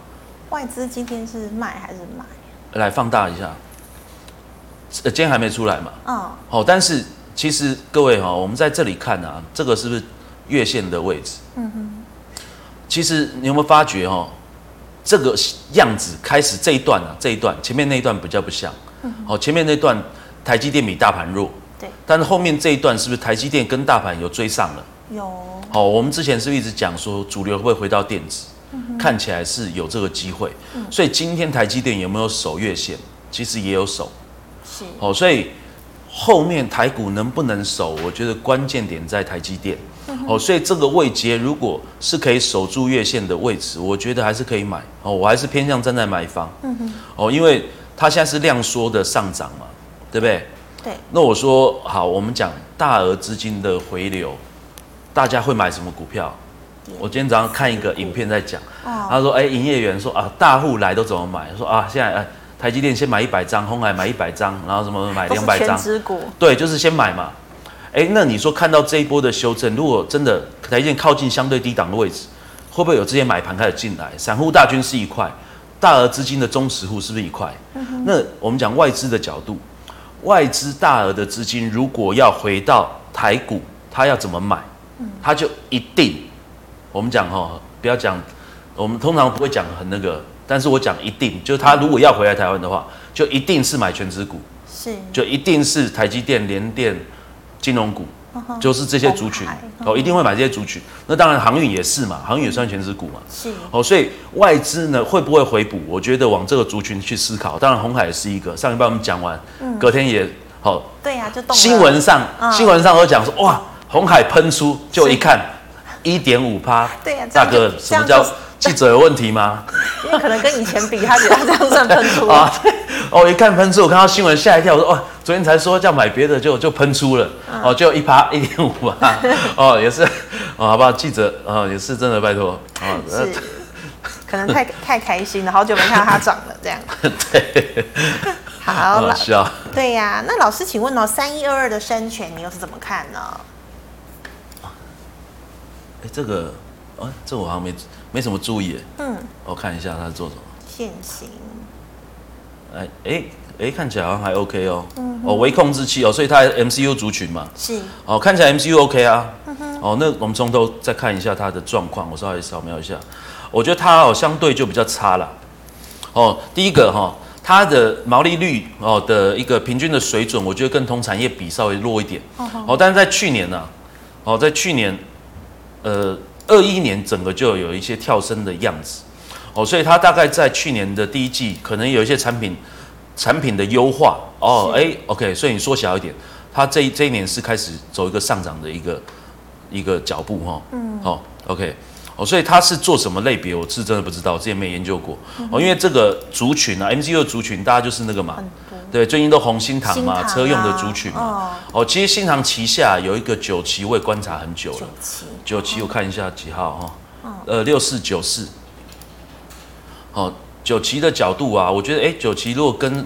S1: 外资今天是卖还是买？
S2: 来放大一下，呃，今天还没出来嘛？嗯。好，但是。其实各位哈，我们在这里看啊，这个是不是月线的位置？嗯哼。其实你有没有发觉哈，这个样子开始这一段啊，这一段前面那一段比较不像。嗯哼。哦，前面那段台积电比大盘弱。对。但是后面这一段是不是台积电跟大盘有追上了？有。哦，我们之前是不是一直讲说主流会回到电子？嗯哼。看起来是有这个机会。嗯。所以今天台积电有没有守月线？其实也有守，
S1: 是
S2: 哦，所以后面台股能不能守，我觉得关键点在台积电，哦，所以这个位阶如果是可以守住月线的位置，我觉得还是可以买，哦，我还是偏向站在买方，嗯哼，哦，因为它现在是量缩的上涨嘛，对不对？
S1: 对。
S2: 那我说好，我们讲大额资金的回流，大家会买什么股票？我今天早上看一个影片在讲，他说：“哎，营业员说啊，大户来都怎么买？说啊，现在哎，台积电先买一百张，鸿海买一百张，然后什么买两百张，对，就是先买嘛。哎，那你说看到这一波的修正，如果真的台积电靠近相对低档的位置，会不会有这些买盘开始进来？散户大军是一块，大额资金的中实户是不是一块？那我们讲外资的角度，外资大额的资金如果要回到台股，它要怎么买？它就一定。”我们讲哈，不要讲，我们通常不会讲很那个，但是我讲一定，就是他如果要回来台湾的话，就一定是买全职股，
S1: 是，
S2: 就一定是台积电、联电、金融股，就是这些族群哦，一定会买这些族群。那当然航运也是嘛，航运也算全职股嘛，
S1: 是
S2: 哦，所以外资呢会不会回补？我觉得往这个族群去思考。当然红海也是一个，上一半我们讲完，隔天也好，
S1: 对呀，就动
S2: 新闻上新闻上都讲说哇，红海喷出，就一看。一点五趴，
S1: 对呀，
S2: 大哥，什么叫 记者有问题吗？
S1: 因为可能跟以前比，他觉得他这样算喷出
S2: 啊。哦，一看喷出，我看到新闻吓一跳，我说哦，昨天才说叫买别的，就就喷出了，哦，就一趴一点五趴，哦，也是，哦，好不好？记者，哦，也是真的，拜托，哦，
S1: 是，可能太太开心了，好久没看到它涨了，这样。
S2: 对，
S1: 好，
S2: 好笑。
S1: 对呀，那老师，请问哦，三一二二的生权，你又是怎么看呢？
S2: 哎，这个，啊，这我好像没没什么注意。
S1: 嗯，
S2: 我看一下他是做什么。
S1: 现行。
S2: 哎哎哎，看起来好像还 OK 哦。嗯。哦，微控制器哦，所以它 MCU 族群嘛。
S1: 是。
S2: 哦，看起来 MCU OK 啊。嗯哼。哦，那我们从头再看一下它的状况，我稍微扫描一下。我觉得它哦相对就比较差了。哦，第一个哈、哦，它的毛利率哦的一个平均的水准，我觉得跟同产业比稍微弱一点。哦。哦，但是在去年呢、啊，哦，在去年。呃，二一年整个就有一些跳升的样子，哦，所以它大概在去年的第一季可能有一些产品产品的优化，哦，哎，OK，所以你缩小一点，它这一这一年是开始走一个上涨的一个一个脚步哈，嗯，好，OK。哦，所以它是做什么类别？我是真的不知道，之前没研究过。哦，因为这个族群啊，MCU 的族群，大家就是那个嘛，对，最近都红新塘嘛，车用的族群嘛。哦，其实新塘旗下有一个九旗，我也观察很久了。九旗，九旗，我看一下几号哈？呃，六四九四。哦，九旗的角度啊，我觉得，哎，九旗如果跟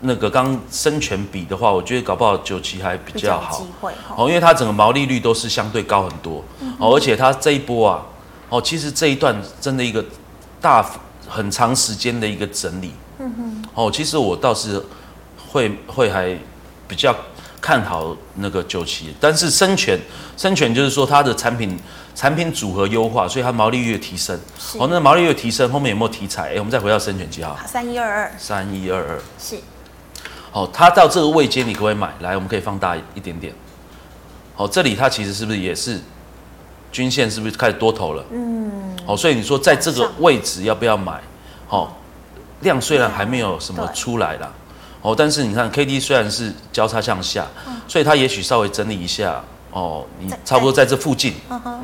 S2: 那个刚生权比的话，我觉得搞不好九旗还比较好。哦，因为它整个毛利率都是相对高很多。哦，而且它这一波啊。哦，其实这一段真的一个大很长时间的一个整理。嗯哼。哦，其实我倒是会会还比较看好那个九旗，但是生权生权就是说它的产品产品组合优化，所以它毛利率提升。哦，那毛利率提升后面有没有题材？哎，我们再回到生权几号？
S1: 三一二二。
S2: 三一二二。
S1: 是。
S2: 哦，它到这个位阶你可不可以买？来，我们可以放大一点点。哦，这里它其实是不是也是？均线是不是开始多头了？嗯，好，所以你说在这个位置要不要买？好，量虽然还没有什么出来啦，哦，但是你看 K D 虽然是交叉向下，所以它也许稍微整理一下哦，你差不多在。这附近，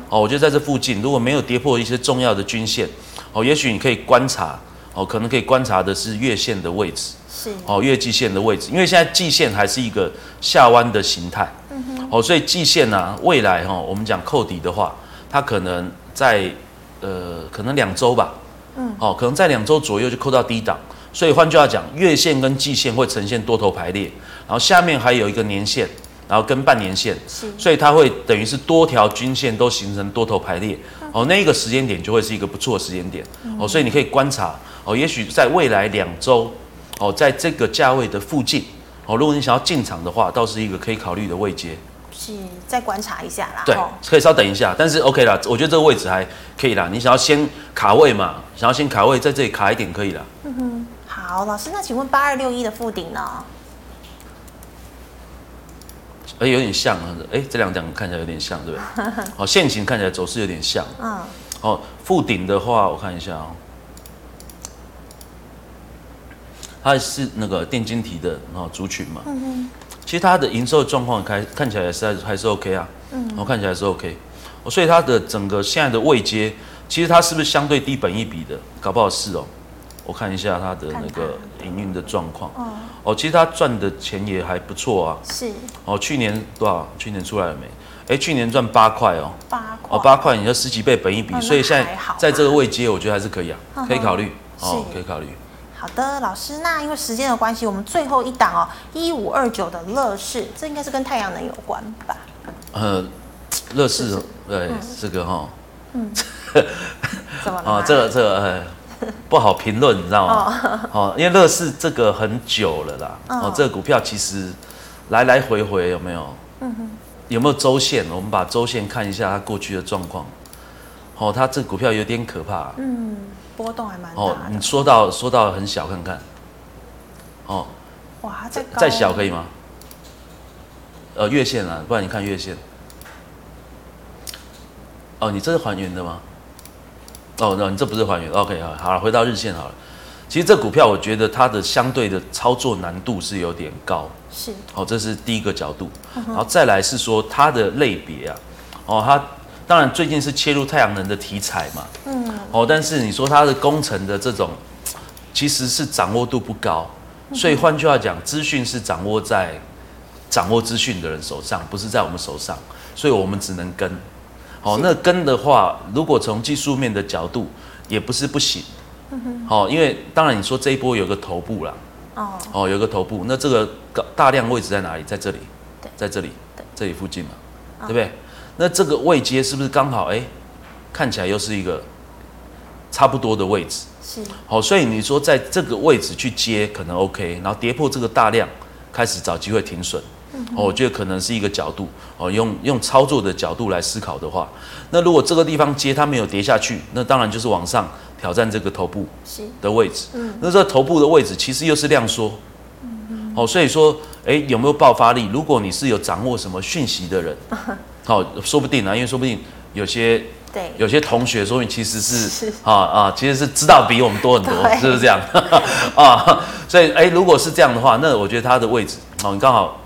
S2: 哦，我觉得在这附近如果没有跌破一些重要的均线，哦，也许你可以观察，哦，可能可以观察的是月线的位置，是，哦，月季线的位置，因为现在季线还是一个下弯的形态。嗯哦，所以季线呢、啊，未来哈、哦，我们讲扣底的话，它可能在呃，可能两周吧，嗯，哦，可能在两周左右就扣到低档，所以换句话讲，月线跟季线会呈现多头排列，然后下面还有一个年线，然后跟半年线，是，所以它会等于是多条均线都形成多头排列，哦，那一个时间点就会是一个不错的时间点，哦，所以你可以观察，哦，也许在未来两周，哦，在这个价位的附近，哦，如果你想要进场的话，倒是一个可以考虑的位阶。
S1: 是，再观察一下啦。
S2: 对，可以稍等一下，但是 OK 啦，我觉得这个位置还可以啦。你想要先卡位嘛？想要先卡位，在这里卡一点可以啦。
S1: 嗯哼，好，老师，那请问八二六一的富鼎呢？
S2: 哎，有点像啊，哎，这两张看起来有点像，对不对？好，线型看起来走势有点像。嗯。哦，富鼎的话，我看一下哦。它是那个电晶体的哦族群嘛。嗯哼。其实它的营收状况看看起来是还是 OK 啊。嗯。我看起来是 OK，所以它的整个现在的位阶，其实它是不是相对低本一比的？搞不好是哦。我看一下它的那个营运的状况。哦。哦，其实它赚的钱也还不错啊。
S1: 是。
S2: 哦，去年多少？去年出来了没？哎，去年赚八块哦。
S1: 八块。
S2: 哦，八块，你要十几倍本一比，所以现在在这个位阶，我觉得还是可以啊，可以考虑。哦，可以考虑。
S1: 好的，老师，那因为时间的关系，我们最后一档哦，一五二九的乐视，这应该是跟太阳能有关吧？
S2: 呃，乐视，对，这个哈，
S1: 嗯，怎么了？
S2: 哦，这个这个呃。不好评论，你知道吗？哦，因为乐视这个很久了啦。哦，这个股票其实来来回回有没有？嗯哼。有没有周线？我们把周线看一下它过去的状况。哦，它这个股票有点可怕。
S1: 嗯，波动还蛮大的。
S2: 哦，你说到说到很小，看看。哦。
S1: 哇，再
S2: 再小可以吗？呃，月线啊，不然你看月线。哦，你这是还原的吗？哦，那你这不是还原？OK，好，好了，回到日线好了。其实这股票我觉得它的相对的操作难度是有点高，
S1: 是。
S2: 好，这是第一个角度。然后再来是说它的类别啊，哦，它当然最近是切入太阳能的题材嘛，嗯，哦，但是你说它的工程的这种其实是掌握度不高，所以换句话讲，资讯是掌握在掌握资讯的人手上，不是在我们手上，所以我们只能跟。哦，那跟的话，如果从技术面的角度，也不是不行。好，因为当然你说这一波有个头部啦，哦，哦，有个头部，那这个大量位置在哪里？在这里，在这里，这里附近嘛，对不对？那这个位阶是不是刚好？哎，看起来又是一个差不多的位置。是。好，所以你说在这个位置去接可能 OK，然后跌破这个大量，开始找机会停损。哦，我觉得可能是一个角度哦，用用操作的角度来思考的话，那如果这个地方接它没有跌下去，那当然就是往上挑战这个头部的位置。嗯，那这个头部的位置其实又是量缩。嗯，哦，所以说，哎，有没有爆发力？如果你是有掌握什么讯息的人，好，说不定啊，因为说不定有些对有些同学说你其实是啊啊，其实是知道比我们多很多，是不是这样？啊，所以哎，如果是这样的话，那我觉得它的位置哦，你刚好。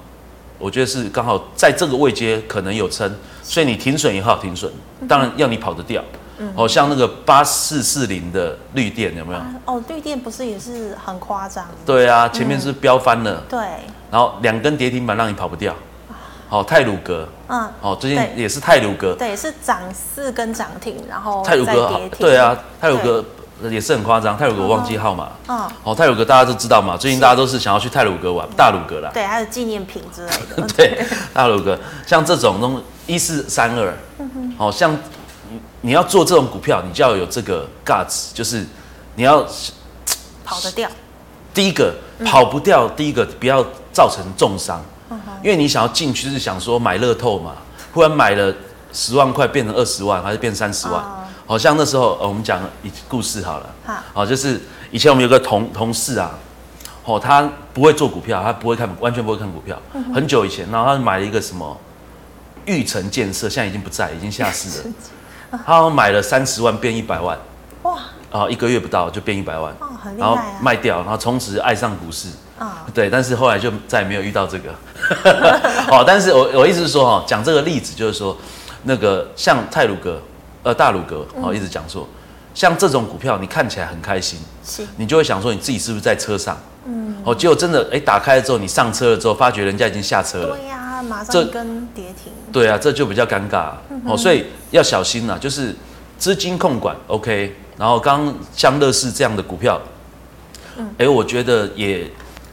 S2: 我觉得是刚好在这个位阶可能有撑，所以你停损也好停损，当然要你跑得掉。嗯，哦，像那个八四四零的绿电有没有？
S1: 哦，绿电不是也是很夸张？
S2: 对啊，前面是飙翻了。
S1: 对。
S2: 然后两根跌停板让你跑不掉。好，泰鲁阁。嗯。哦，最近也是泰鲁格。
S1: 对，是涨四根涨停，然后
S2: 泰鲁阁。对啊，泰鲁阁。也是很夸张，泰鲁格我忘记号码。嗯，哦，泰鲁格大家都知道嘛，最近大家都是想要去泰鲁格玩，大鲁格啦。
S1: 对，还有纪念品之类的。
S2: 对，大鲁格，像这种东一四三二，好，像你要做这种股票，你就要有这个 guts，就是你要
S1: 跑得掉。
S2: 第一个跑不掉，第一个不要造成重伤，因为你想要进去是想说买乐透嘛，忽然买了十万块变成二十万，还是变三十万。好像那时候，呃，我们讲一故事好了。好，好，就是以前我们有个同同事啊，哦，他不会做股票，他不会看，完全不会看股票。很久以前，然后他买了一个什么玉城建设，现在已经不在，已经下市了。他买了三十万变一百万，哇！啊，一个月不到就变一百万，哦，很厉害。然后卖掉，然后从此爱上股市。啊，对，但是后来就再也没有遇到这个。哦，但是我我意思是说，哈，讲这个例子就是说，那个像泰鲁阁。呃，大鲁阁哦，一直讲说，像这种股票，你看起来很开心，是，你就会想说，你自己是不是在车上？嗯，哦，结果真的，哎、欸，打开了之后，你上车了之后，发觉人家已经下车了。
S1: 对呀、啊，马上一根跌停。
S2: 对啊，这就比较尴尬、嗯、哦，所以要小心呐，就是资金控管 OK，然后刚像乐视这样的股票，嗯，哎、欸，我觉得也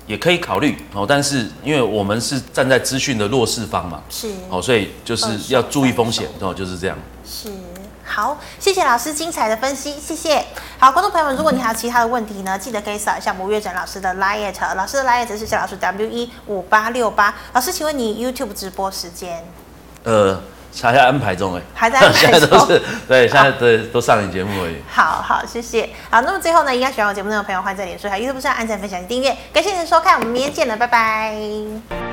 S2: 也可以考虑哦，但是因为我们是站在资讯的弱势方嘛，是，哦，所以就是要注意风险哦，就是这样。
S1: 是。好，谢谢老师精彩的分析，谢谢。好，观众朋友们，如果你还有其他的问题呢，记得可以扫一下吴月展老师的 LINE，老师的 LINE 是小老师 W 一五八六八。老师，请问你 YouTube 直播时间？
S2: 呃，还在安排中哎，
S1: 还在安排中，现在都是
S2: 对，现在对都上你节目而已。
S1: 好好，谢谢。好，那么最后呢，应该喜欢我节目的朋友，欢迎在脸书还有 YouTube 上按赞、分享、订阅。感谢您的收看，我们明天见了，拜拜。